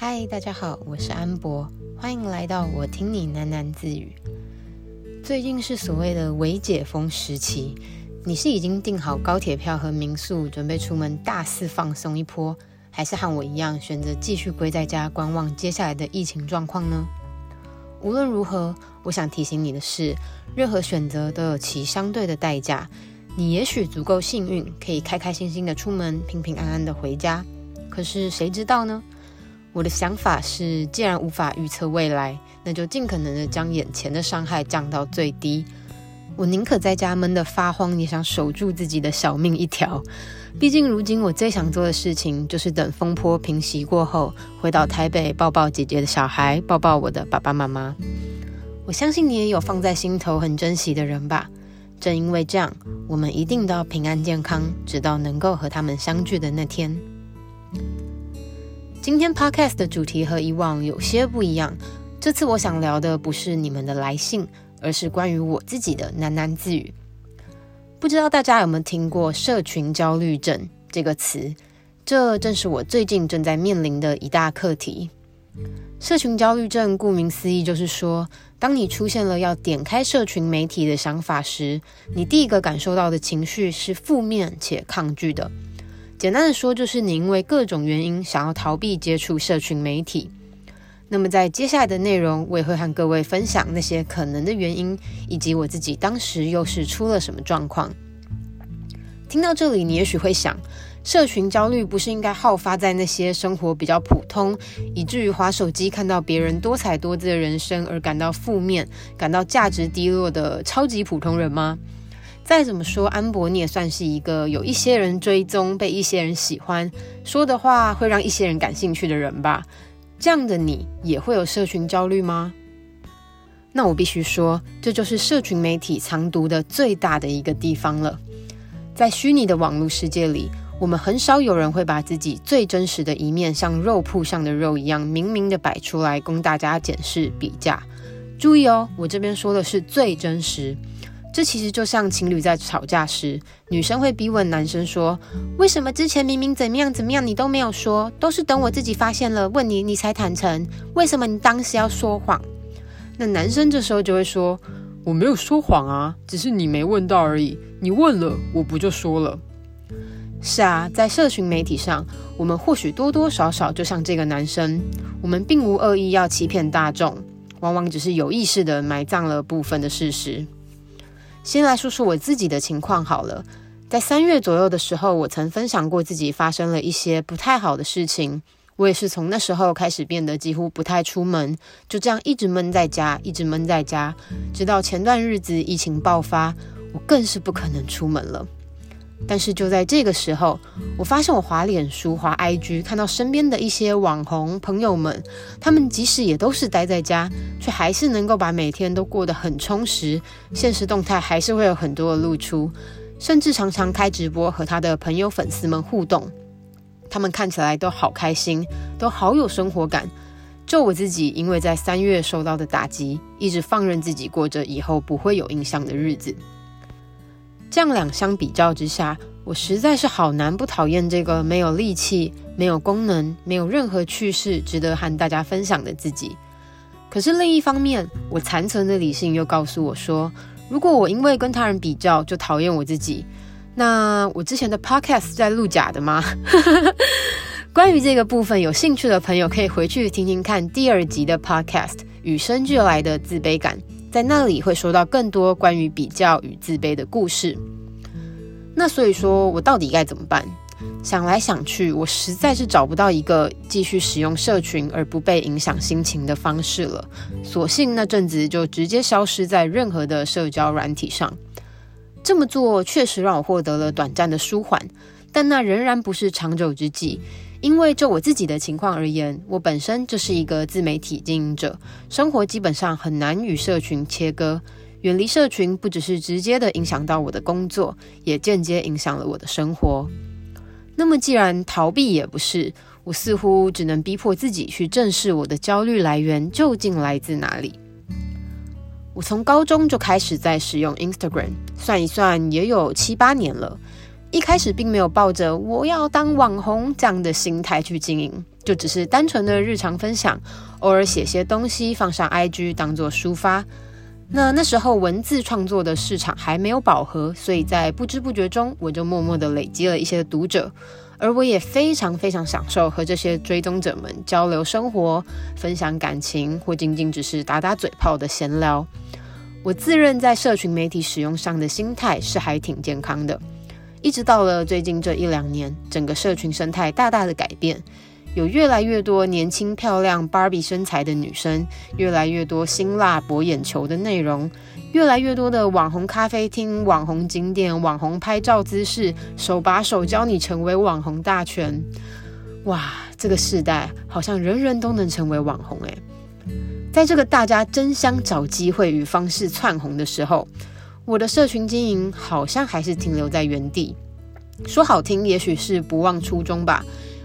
嗨，大家好，我是安博，欢迎来到我听你喃喃自语。最近是所谓的微解封时期，你是已经订好高铁票和民宿，准备出门大肆放松一波，还是和我一样选择继续龟在家观望接下来的疫情状况呢？无论如何，我想提醒你的是，任何选择都有其相对的代价。你也许足够幸运，可以开开心心的出门，平平安安的回家。可是谁知道呢？我的想法是，既然无法预测未来，那就尽可能的将眼前的伤害降到最低。我宁可在家闷得发慌，也想守住自己的小命一条。毕竟，如今我最想做的事情，就是等风波平息过后，回到台北抱抱姐姐的小孩，抱抱我的爸爸妈妈。我相信你也有放在心头很珍惜的人吧？正因为这样，我们一定都要平安健康，直到能够和他们相聚的那天。今天 Podcast 的主题和以往有些不一样。这次我想聊的不是你们的来信，而是关于我自己的喃喃自语。不知道大家有没有听过“社群焦虑症”这个词？这正是我最近正在面临的一大课题。社群焦虑症顾名思义，就是说，当你出现了要点开社群媒体的想法时，你第一个感受到的情绪是负面且抗拒的。简单的说，就是你因为各种原因想要逃避接触社群媒体。那么在接下来的内容，我也会和各位分享那些可能的原因，以及我自己当时又是出了什么状况。听到这里，你也许会想，社群焦虑不是应该好发在那些生活比较普通，以至于滑手机看到别人多彩多姿的人生而感到负面、感到价值低落的超级普通人吗？再怎么说，安博你也算是一个有一些人追踪、被一些人喜欢、说的话会让一些人感兴趣的人吧？这样的你也会有社群焦虑吗？那我必须说，这就是社群媒体藏毒的最大的一个地方了。在虚拟的网络世界里，我们很少有人会把自己最真实的一面，像肉铺上的肉一样，明明的摆出来供大家检视比价。注意哦，我这边说的是最真实。这其实就像情侣在吵架时，女生会逼问男生说：“为什么之前明明怎么样怎么样，你都没有说？都是等我自己发现了，问你你才坦诚。为什么你当时要说谎？”那男生这时候就会说：“我没有说谎啊，只是你没问到而已。你问了，我不就说了？”是啊，在社群媒体上，我们或许多多少少就像这个男生，我们并无恶意要欺骗大众，往往只是有意识的埋葬了部分的事实。先来说说我自己的情况好了。在三月左右的时候，我曾分享过自己发生了一些不太好的事情。我也是从那时候开始变得几乎不太出门，就这样一直闷在家，一直闷在家，直到前段日子疫情爆发，我更是不可能出门了。但是就在这个时候，我发现我滑脸书、滑 IG，看到身边的一些网红朋友们，他们即使也都是待在家，却还是能够把每天都过得很充实，现实动态还是会有很多的露出，甚至常常开直播和他的朋友粉丝们互动。他们看起来都好开心，都好有生活感。就我自己，因为在三月受到的打击，一直放任自己过着以后不会有印象的日子。这样两相比较之下，我实在是好难不讨厌这个没有力气、没有功能、没有任何趣事值得和大家分享的自己。可是另一方面，我残存的理性又告诉我说，如果我因为跟他人比较就讨厌我自己，那我之前的 podcast 在录假的吗？关于这个部分，有兴趣的朋友可以回去听听看第二集的 podcast《与生俱来的自卑感》。在那里会说到更多关于比较与自卑的故事。那所以说我到底该怎么办？想来想去，我实在是找不到一个继续使用社群而不被影响心情的方式了。索性那阵子就直接消失在任何的社交软体上。这么做确实让我获得了短暂的舒缓，但那仍然不是长久之计。因为就我自己的情况而言，我本身就是一个自媒体经营者，生活基本上很难与社群切割。远离社群不只是直接的影响到我的工作，也间接影响了我的生活。那么既然逃避也不是，我似乎只能逼迫自己去正视我的焦虑来源究竟来自哪里。我从高中就开始在使用 Instagram，算一算也有七八年了。一开始并没有抱着我要当网红这样的心态去经营，就只是单纯的日常分享，偶尔写些东西放上 IG 当做抒发。那那时候文字创作的市场还没有饱和，所以在不知不觉中，我就默默的累积了一些读者。而我也非常非常享受和这些追踪者们交流生活、分享感情，或仅仅只是打打嘴炮的闲聊。我自认在社群媒体使用上的心态是还挺健康的。一直到了最近这一两年，整个社群生态大大的改变，有越来越多年轻漂亮、Barbie 身材的女生，越来越多辛辣博眼球的内容。越来越多的网红咖啡厅、网红景点、网红拍照姿势，手把手教你成为网红大全。哇，这个时代好像人人都能成为网红诶。在这个大家争相找机会与方式窜红的时候，我的社群经营好像还是停留在原地。说好听，也许是不忘初衷吧。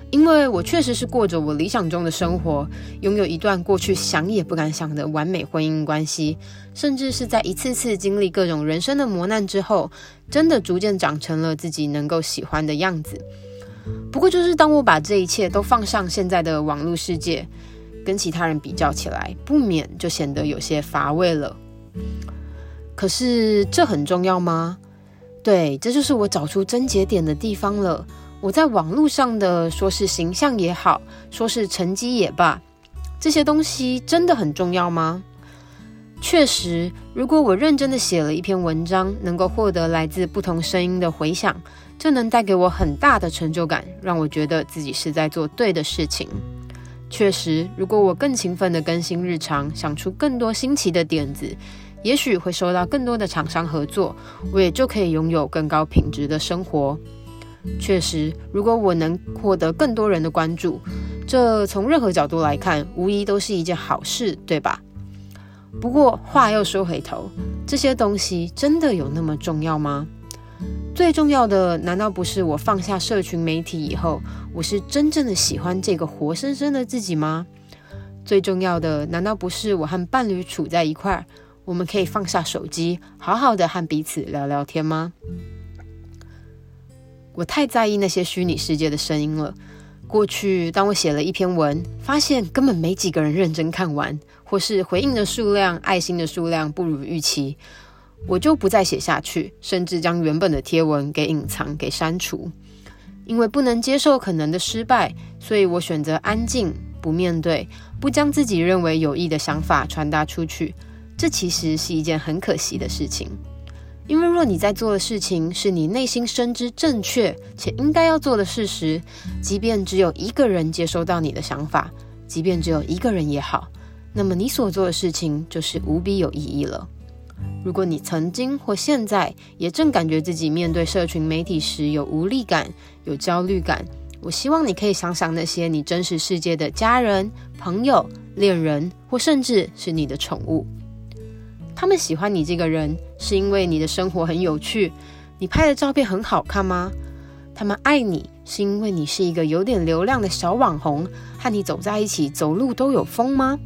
因为我确实是过着我理想中的生活，拥有一段过去想也不敢想的完美婚姻关系，甚至是在一次次经历各种人生的磨难之后，真的逐渐长成了自己能够喜欢的样子。不过，就是当我把这一切都放上现在的网络世界，跟其他人比较起来，不免就显得有些乏味了。可是，这很重要吗？对，这就是我找出症结点的地方了。我在网络上的说是形象也好，说是成绩也罢，这些东西真的很重要吗？确实，如果我认真的写了一篇文章，能够获得来自不同声音的回响，这能带给我很大的成就感，让我觉得自己是在做对的事情。确实，如果我更勤奋的更新日常，想出更多新奇的点子，也许会收到更多的厂商合作，我也就可以拥有更高品质的生活。确实，如果我能获得更多人的关注，这从任何角度来看，无疑都是一件好事，对吧？不过话又说回头，这些东西真的有那么重要吗？最重要的，难道不是我放下社群媒体以后，我是真正的喜欢这个活生生的自己吗？最重要的，难道不是我和伴侣处在一块儿，我们可以放下手机，好好的和彼此聊聊天吗？我太在意那些虚拟世界的声音了。过去，当我写了一篇文，发现根本没几个人认真看完，或是回应的数量、爱心的数量不如预期，我就不再写下去，甚至将原本的贴文给隐藏、给删除。因为不能接受可能的失败，所以我选择安静，不面对，不将自己认为有益的想法传达出去。这其实是一件很可惜的事情。因为若你在做的事情是你内心深知正确且应该要做的事实，即便只有一个人接收到你的想法，即便只有一个人也好，那么你所做的事情就是无比有意义了。如果你曾经或现在也正感觉自己面对社群媒体时有无力感、有焦虑感，我希望你可以想想那些你真实世界的家人、朋友、恋人，或甚至是你的宠物。他们喜欢你这个人，是因为你的生活很有趣，你拍的照片很好看吗？他们爱你，是因为你是一个有点流量的小网红，和你走在一起，走路都有风吗？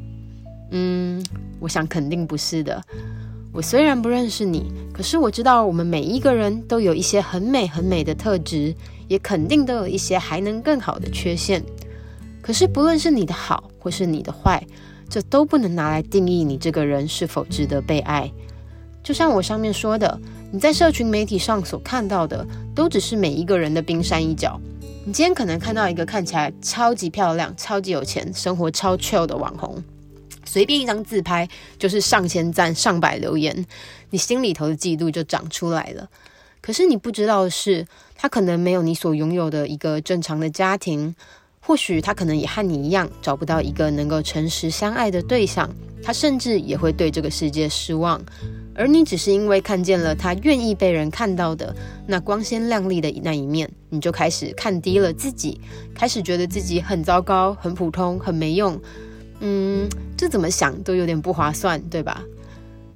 嗯，我想肯定不是的。我虽然不认识你，可是我知道我们每一个人都有一些很美很美的特质，也肯定都有一些还能更好的缺陷。可是不论是你的好，或是你的坏。这都不能拿来定义你这个人是否值得被爱。就像我上面说的，你在社群媒体上所看到的，都只是每一个人的冰山一角。你今天可能看到一个看起来超级漂亮、超级有钱、生活超 chill 的网红，随便一张自拍就是上千赞、上百留言，你心里头的嫉妒就长出来了。可是你不知道的是，他可能没有你所拥有的一个正常的家庭。或许他可能也和你一样找不到一个能够诚实相爱的对象，他甚至也会对这个世界失望。而你只是因为看见了他愿意被人看到的那光鲜亮丽的那一面，你就开始看低了自己，开始觉得自己很糟糕、很普通、很没用。嗯，这怎么想都有点不划算，对吧？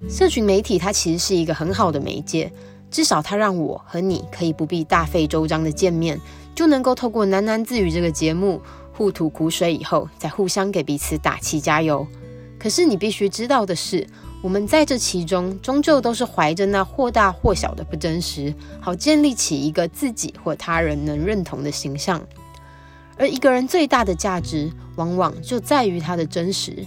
社群媒体它其实是一个很好的媒介，至少它让我和你可以不必大费周章的见面。就能够透过喃喃自语这个节目互吐苦水，以后再互相给彼此打气加油。可是你必须知道的是，我们在这其中终究都是怀着那或大或小的不真实，好建立起一个自己或他人能认同的形象。而一个人最大的价值，往往就在于他的真实。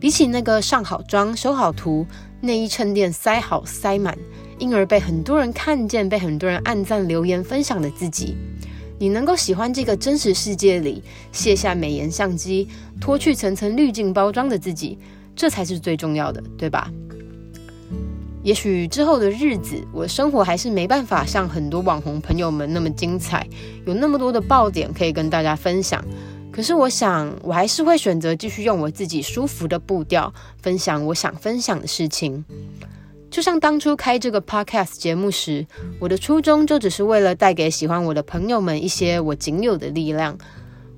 比起那个上好妆、修好图、内衣衬垫塞好塞满，因而被很多人看见、被很多人按赞、留言、分享的自己，你能够喜欢这个真实世界里卸下美颜相机、脱去层层滤镜包装的自己，这才是最重要的，对吧？也许之后的日子，我的生活还是没办法像很多网红朋友们那么精彩，有那么多的爆点可以跟大家分享。可是，我想我还是会选择继续用我自己舒服的步调，分享我想分享的事情。就像当初开这个 podcast 节目时，我的初衷就只是为了带给喜欢我的朋友们一些我仅有的力量。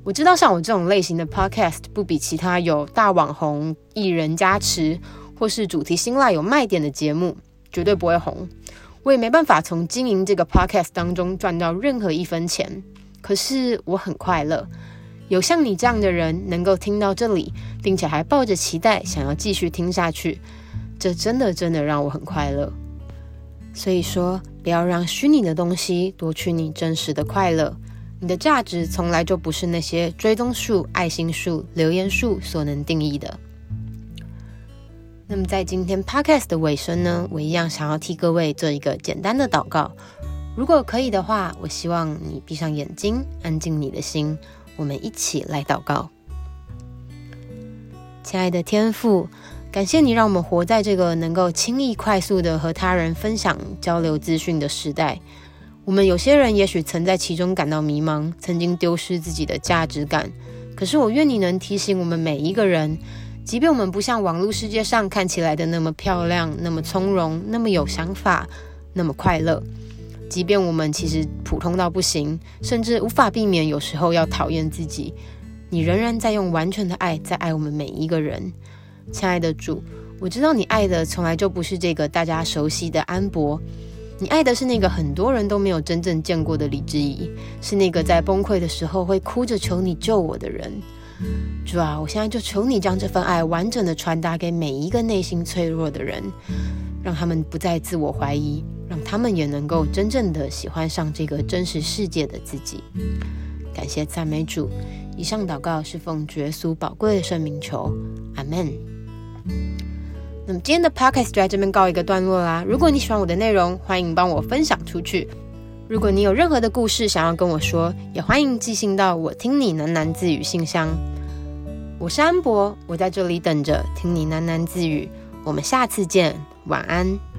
我知道像我这种类型的 podcast 不比其他有大网红、艺人加持，或是主题辛辣有卖点的节目绝对不会红。我也没办法从经营这个 podcast 当中赚到任何一分钱。可是我很快乐。有像你这样的人能够听到这里，并且还抱着期待想要继续听下去，这真的真的让我很快乐。所以说，不要让虚拟的东西夺去你真实的快乐。你的价值从来就不是那些追踪数、爱心数、留言数所能定义的。那么在今天 Podcast 的尾声呢，我一样想要替各位做一个简单的祷告。如果可以的话，我希望你闭上眼睛，安静你的心。我们一起来祷告，亲爱的天父，感谢你让我们活在这个能够轻易、快速的和他人分享、交流资讯的时代。我们有些人也许曾在其中感到迷茫，曾经丢失自己的价值感。可是我愿你能提醒我们每一个人，即便我们不像网络世界上看起来的那么漂亮、那么从容、那么有想法、那么快乐。即便我们其实普通到不行，甚至无法避免有时候要讨厌自己，你仍然在用完全的爱在爱我们每一个人。亲爱的主，我知道你爱的从来就不是这个大家熟悉的安博，你爱的是那个很多人都没有真正见过的李之仪，是那个在崩溃的时候会哭着求你救我的人。主啊，我现在就求你将这份爱完整的传达给每一个内心脆弱的人，让他们不再自我怀疑。让他们也能够真正的喜欢上这个真实世界的自己。感谢赞美主。以上祷告是奉耶稣宝贵的圣名求，阿门。那么今天的 podcast 就在这边告一个段落啦。如果你喜欢我的内容，欢迎帮我分享出去。如果你有任何的故事想要跟我说，也欢迎寄信到我听你喃喃自语信箱。我是安博，我在这里等着听你喃喃自语。我们下次见，晚安。